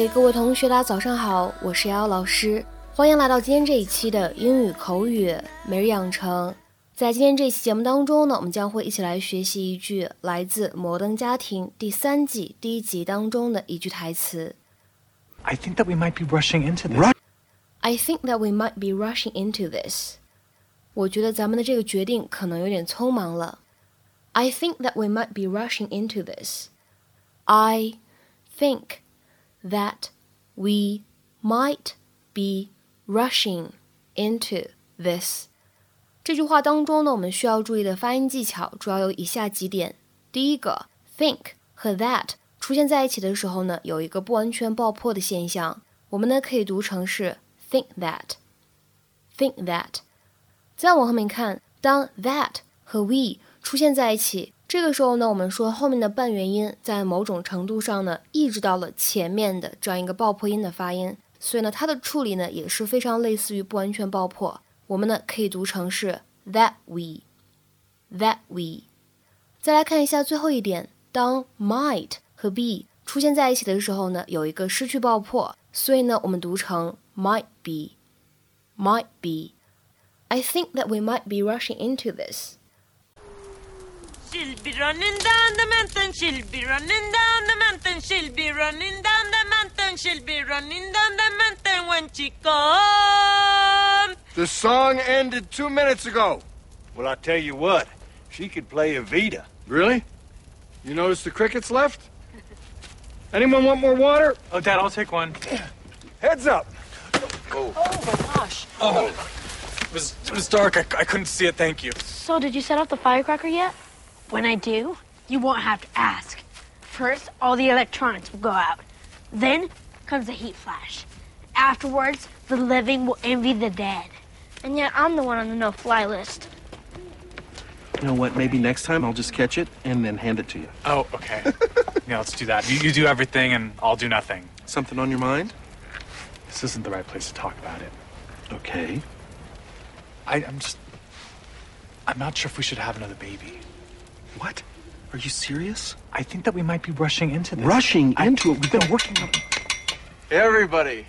嗨，各位同学，大家早上好，我是瑶瑶老师，欢迎来到今天这一期的英语口语每日养成。在今天这期节目当中呢，我们将会一起来学习一句来自《摩登家庭》第三季第一集当中的一句台词。I think that we might be rushing into this. I think that we might be rushing into this. 我觉得咱们的这个决定可能有点匆忙了。I think that we might be rushing into this. I think that we might be rushing into this. 这句话当中呢，我们需要注意的发音技巧主要有以下几点。第一个，think 和 that 出现在一起的时候呢，有一个不完全爆破的现象，我们呢可以读成是 think that，think that。再往后面看，当 that 和 we 出现在一起，这个时候呢，我们说后面的半元音在某种程度上呢，抑制到了前面的这样一个爆破音的发音，所以呢，它的处理呢也是非常类似于不完全爆破。我们呢可以读成是 that we，that we。再来看一下最后一点，当 might 和 be 出现在一起的时候呢，有一个失去爆破，所以呢我们读成 might be，might be。I think that we might be rushing into this. She'll be running down the mountain, she'll be running down the mountain, she'll be running down the mountain, she'll be running down the mountain when she comes. The song ended two minutes ago. Well, I tell you what, she could play Evita. Really? You notice the crickets left? Anyone want more water? Oh, Dad, I'll take one. Heads up. Oh. oh my gosh. Oh, it was it was dark. I, I couldn't see it. Thank you. So, did you set off the firecracker yet? When I do, you won't have to ask. First, all the electronics will go out. Then comes the heat flash. Afterwards, the living will envy the dead. And yet, I'm the one on the no fly list. You know what? Maybe next time I'll just catch it and then hand it to you. Oh, okay. yeah, let's do that. You, you do everything, and I'll do nothing. Something on your mind? This isn't the right place to talk about it. Okay. I, I'm just. I'm not sure if we should have another baby. What? Are you serious? I think that we might be rushing into this. Rushing into it? We've been working on Everybody.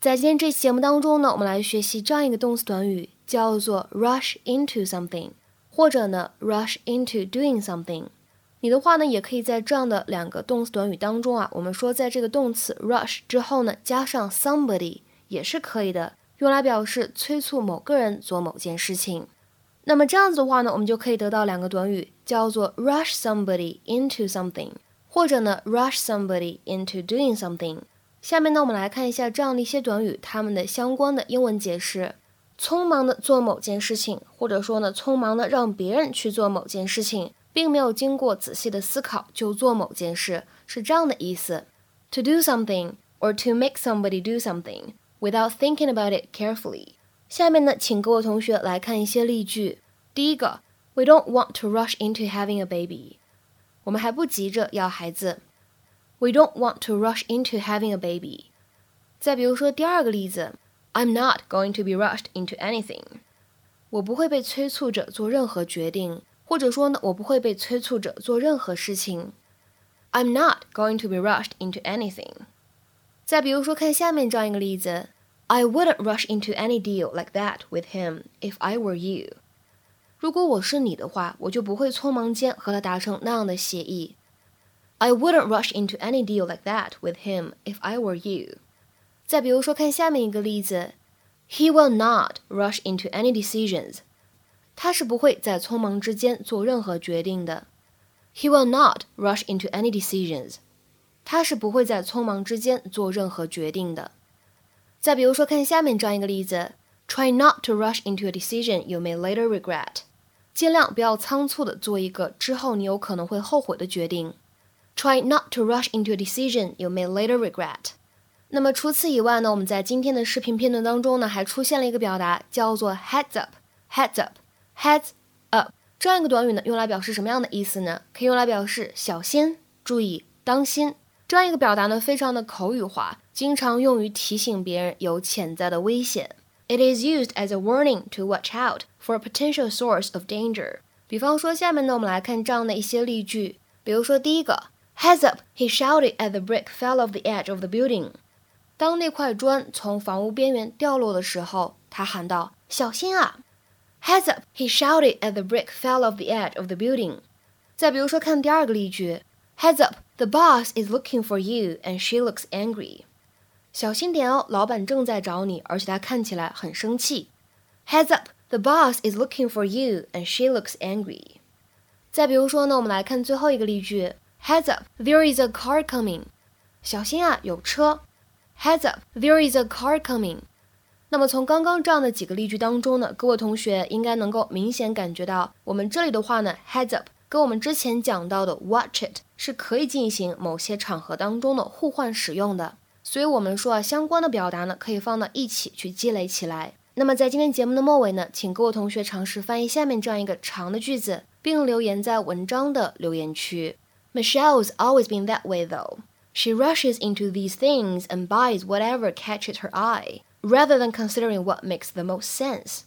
在今天这期节目当中呢，我们来学习这样一个动词短语，叫做 rush into something，或者呢 rush into doing something。你的话呢，也可以在这样的两个动词短语当中啊，我们说在这个动词 rush 之后呢，加上 somebody 也是可以的，用来表示催促某个人做某件事情。那么这样子的话呢，我们就可以得到两个短语，叫做 rush somebody into something，或者呢 rush somebody into doing something。下面呢，我们来看一下这样的一些短语，它们的相关的英文解释。匆忙的做某件事情，或者说呢，匆忙的让别人去做某件事情，并没有经过仔细的思考就做某件事，是这样的意思：to do something or to make somebody do something without thinking about it carefully。下面呢，请各位同学来看一些例句。第一个，We don't want to rush into having a baby。我们还不急着要孩子。We don't want to rush into having a baby。再比如说第二个例子，I'm not going to be rushed into anything。我不会被催促着做任何决定，或者说呢，我不会被催促着做任何事情。I'm not going to be rushed into anything。再比如说，看下面这样一个例子 ，I wouldn't rush into any deal like that with him if I were you。如果我是你的话，我就不会匆忙间和他达成那样的协议。I wouldn't rush into any deal like that with him if I were you。再比如说，看下面一个例子，He will not rush into any decisions。他是不会在匆忙之间做任何决定的。He will not rush into any decisions。他是不会在匆忙之间做任何决定的。 再比如说，看下面这样一个例子，Try not to rush into a decision you may later regret。尽量不要仓促的做一个之后你有可能会后悔的决定。Try not to rush into a decision you may later regret。那么除此以外呢，我们在今天的视频片段当中呢，还出现了一个表达，叫做 heads up。heads up，heads up 这样一个短语呢，用来表示什么样的意思呢？可以用来表示小心、注意、当心。这样一个表达呢，非常的口语化，经常用于提醒别人有潜在的危险。It is used as a warning to watch out for a potential source of danger。比方说，下面呢，我们来看这样的一些例句，比如说第一个 Heads up! He shouted as the brick fell off the edge of the building. 当那块砖从房屋边缘掉落的时候，他喊道：“小心啊！” Heads up! He shouted as the brick fell off the edge of the building. 再比如说，看第二个例句：Heads up! The boss is looking for you, and she looks angry. 小心点哦，老板正在找你，而且他看起来很生气。Heads up! The boss is looking for you, and she looks angry. 再比如说呢，我们来看最后一个例句：Heads up! There is a car coming. 小心啊，有车。Heads up! There is a car coming. 那么从刚刚这样的几个例句当中呢，各位同学应该能够明显感觉到，我们这里的话呢，heads up 跟我们之前讲到的 watch it 是可以进行某些场合当中的互换使用的。所以我们说啊，相关的表达呢，可以放到一起去积累起来。那么在今天节目的末尾呢，请各位同学尝试翻译下面这样一个长的句子，并留言在文章的留言区。Michelle's always been that way though. She rushes into these things and buys whatever catches her eye, rather than considering what makes the most sense.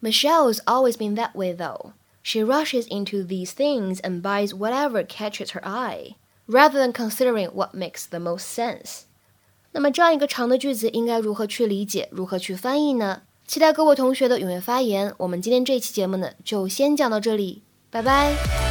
Michelle's always been that way, though. She rushes into these things and buys whatever catches her eye, rather than considering what makes the most sense. 那么这样一个长的句子应该如何去理解，如何去翻译呢？期待各位同学的踊跃发言。我们今天这期节目呢，就先讲到这里，拜拜。